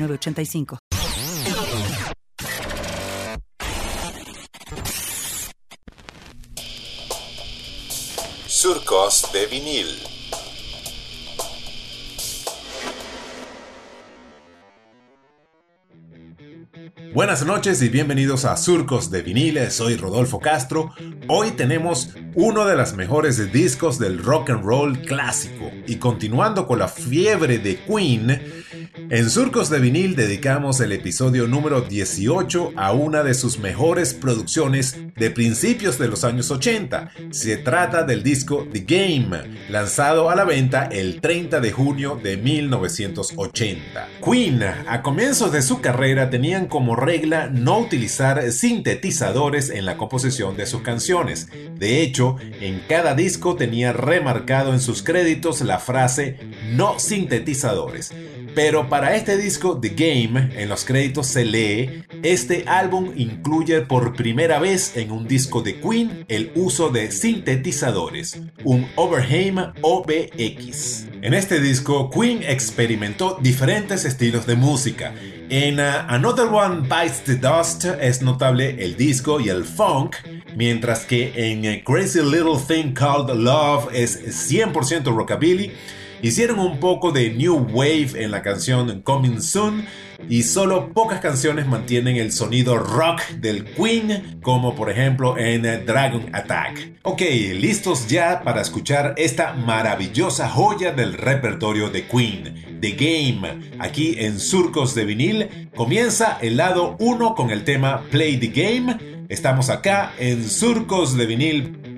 85 Surcos de vinil. Buenas noches y bienvenidos a Surcos de Vinil, soy Rodolfo Castro. Hoy tenemos uno de los mejores discos del rock and roll clásico y continuando con la fiebre de Queen, en Surcos de Vinil dedicamos el episodio número 18 a una de sus mejores producciones de principios de los años 80. Se trata del disco The Game, lanzado a la venta el 30 de junio de 1980. Queen, a comienzos de su carrera, tenían como regla no utilizar sintetizadores en la composición de sus canciones. De hecho, en cada disco tenía remarcado en sus créditos la frase no sintetizadores. Pero para este disco The Game, en los créditos se lee, este álbum incluye por primera vez en un disco de Queen el uso de sintetizadores, un Overheim OBX. En este disco, Queen experimentó diferentes estilos de música. En uh, Another One Bites the Dust es notable el disco y el funk, mientras que en Crazy Little Thing Called Love es 100% rockabilly. Hicieron un poco de New Wave en la canción Coming Soon y solo pocas canciones mantienen el sonido rock del Queen, como por ejemplo en Dragon Attack. Ok, listos ya para escuchar esta maravillosa joya del repertorio de Queen, The Game. Aquí en Surcos de Vinil comienza el lado 1 con el tema Play the Game. Estamos acá en Surcos de Vinil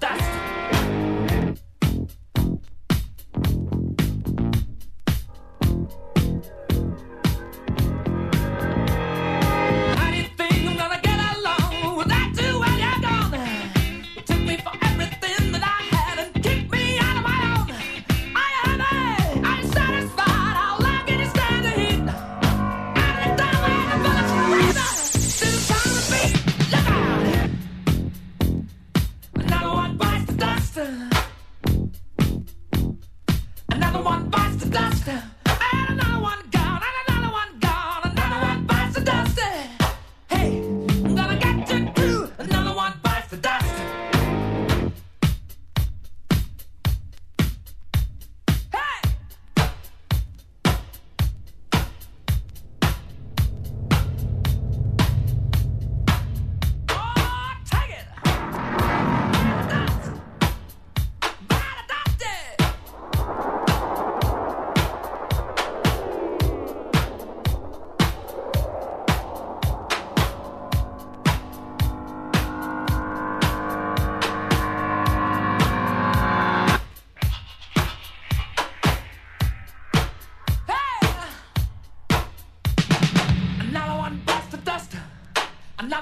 Fantastic!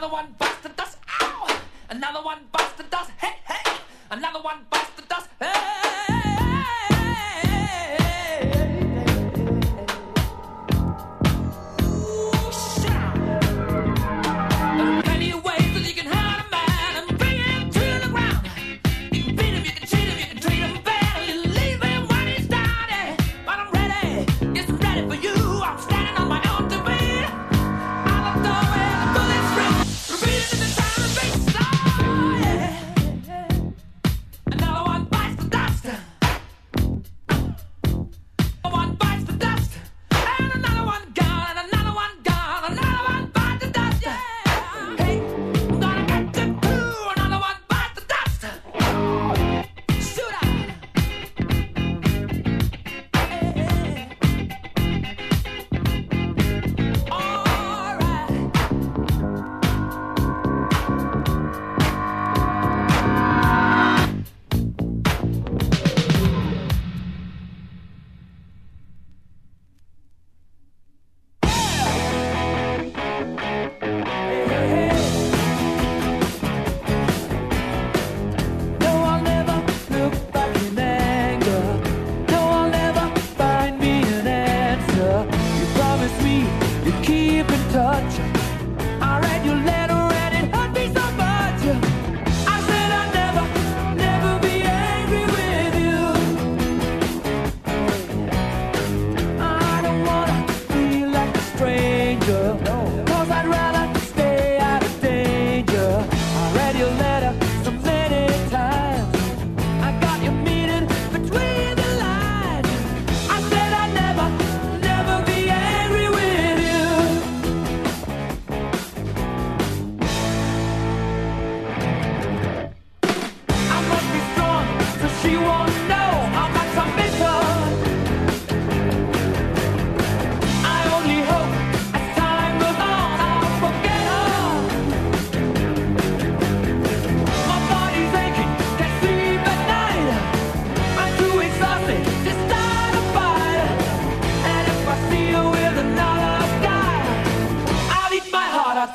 another one.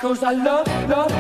Cause I love, love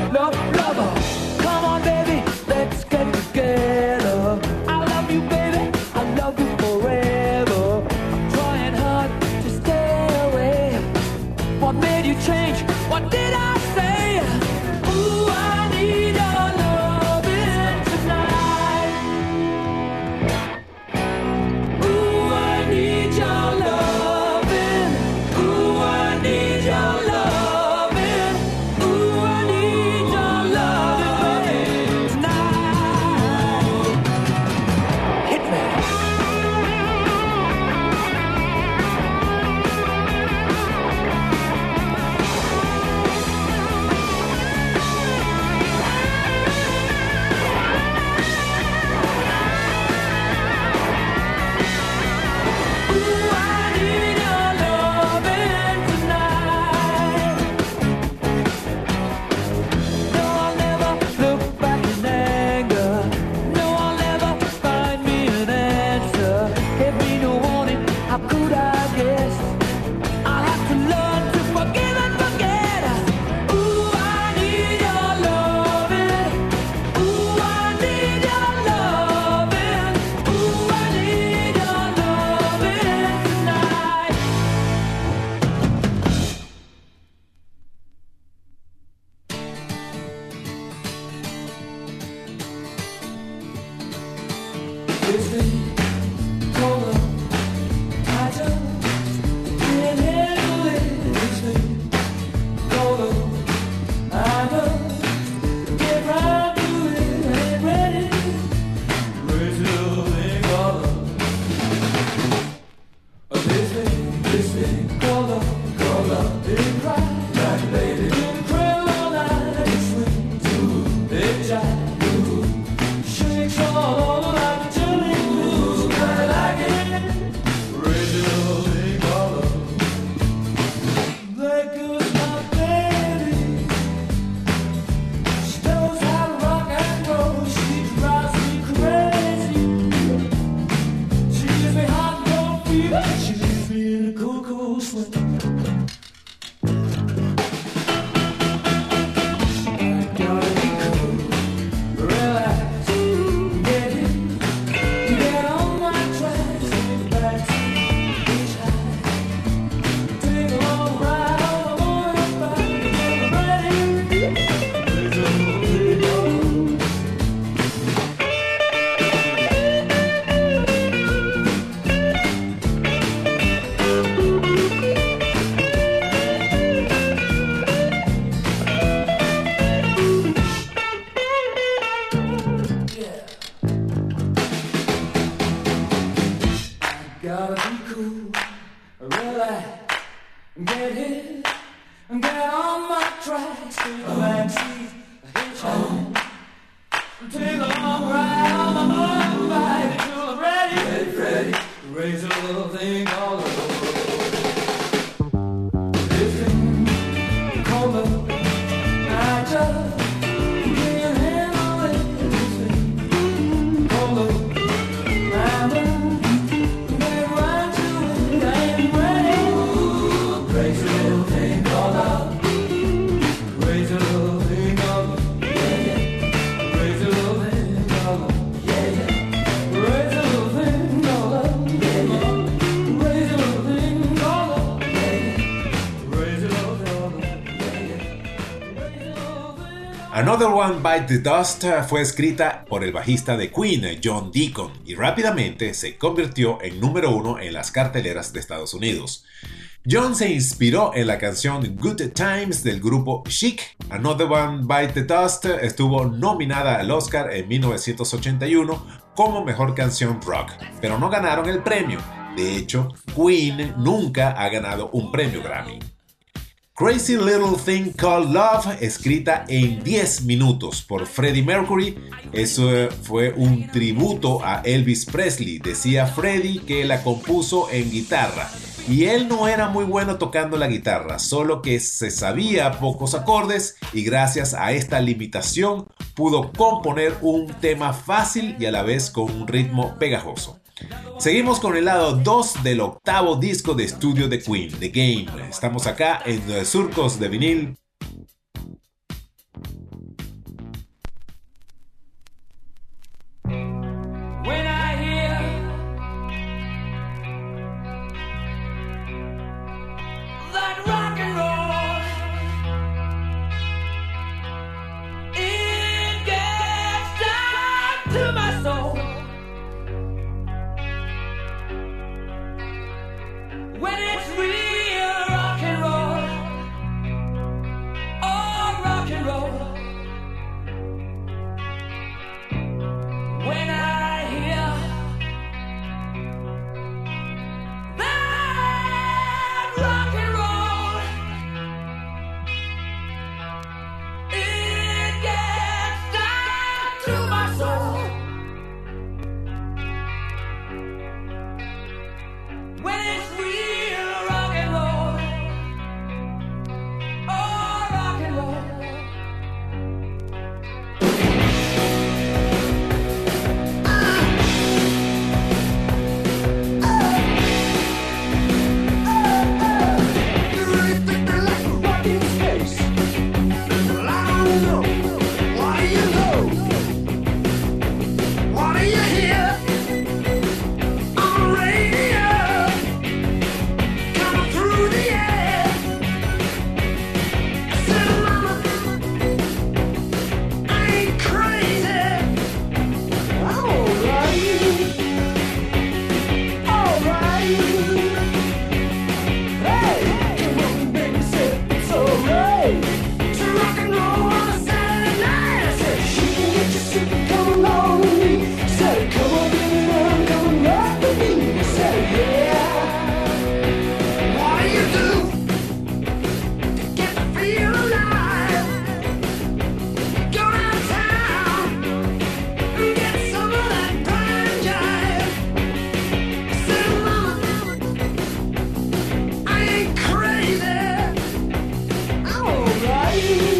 Another Bite the Dust fue escrita por el bajista de Queen, John Deacon, y rápidamente se convirtió en número uno en las carteleras de Estados Unidos. John se inspiró en la canción Good Times del grupo Chic. Another One Bite the Dust estuvo nominada al Oscar en 1981 como mejor canción rock, pero no ganaron el premio. De hecho, Queen nunca ha ganado un premio Grammy. Crazy Little Thing Called Love, escrita en 10 minutos por Freddie Mercury. Eso fue un tributo a Elvis Presley. Decía Freddie que la compuso en guitarra. Y él no era muy bueno tocando la guitarra, solo que se sabía pocos acordes y gracias a esta limitación pudo componer un tema fácil y a la vez con un ritmo pegajoso. Seguimos con el lado 2 del octavo disco de estudio de Queen, The Game. Estamos acá en Surcos de Vinil life.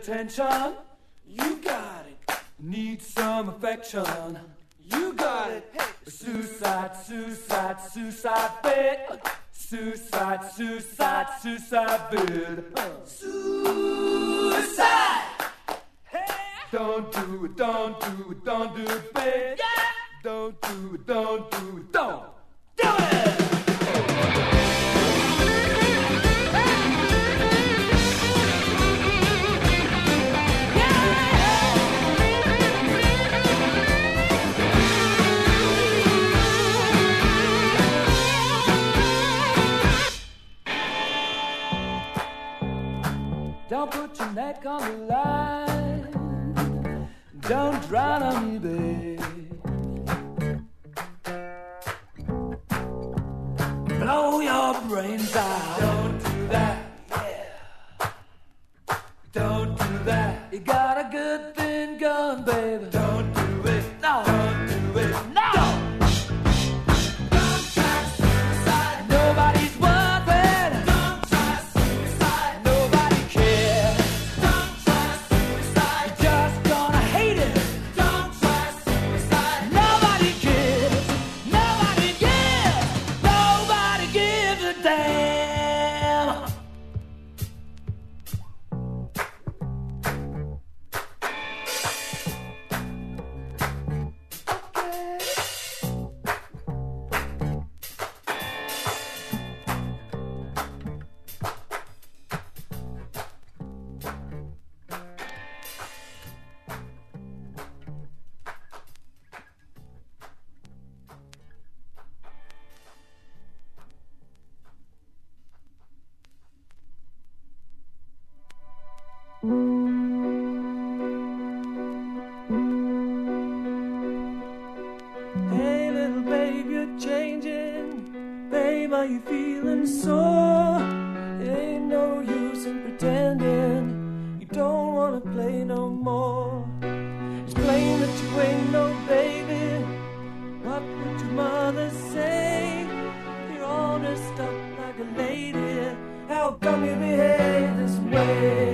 Attention. You got it. Need some affection. You got it. Suicide, suicide, suicide bed. Suicide, suicide, suicide bed. Suicide. Don't do it, don't do it, don't do it, babe. Yeah. Don't do it, don't do it, don't do it. Don't put your neck on the line. Don't drown on me, babe. Blow your brains out. Hey, little babe, you're changing. Babe, are you feeling sore? Ain't no use in pretending you don't wanna play no more. It's plain that you ain't no baby. What would your mother say? You're all dressed up like a lady. How come you behave this way?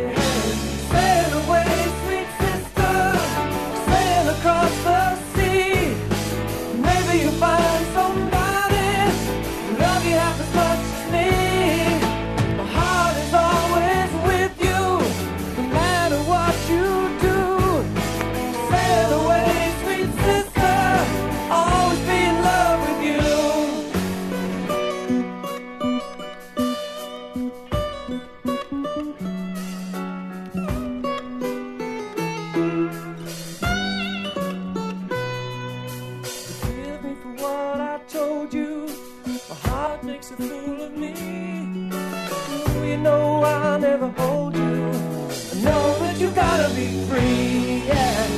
Makes a fool of me. Ooh, you know I'll never hold you. I know that you gotta be free. Yeah,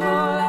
heart.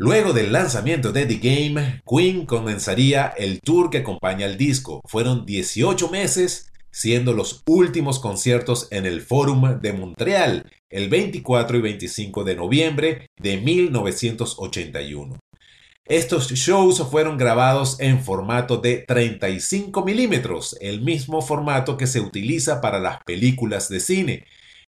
Luego del lanzamiento de The Game, Queen comenzaría el tour que acompaña al disco. Fueron 18 meses, siendo los últimos conciertos en el Forum de Montreal, el 24 y 25 de noviembre de 1981. Estos shows fueron grabados en formato de 35 milímetros, el mismo formato que se utiliza para las películas de cine.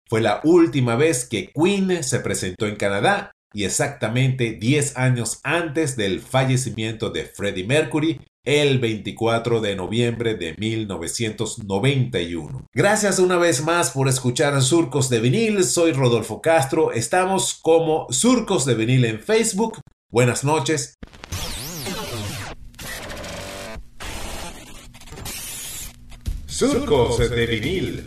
Fue la última vez que Queen se presentó en Canadá y exactamente 10 años antes del fallecimiento de Freddie Mercury el 24 de noviembre de 1991. Gracias una vez más por escuchar Surcos de Vinil, soy Rodolfo Castro, estamos como Surcos de Vinil en Facebook, Buenas noches. Surcos de vinil.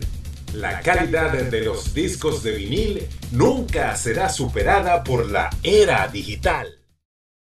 La calidad de los discos de vinil nunca será superada por la era digital.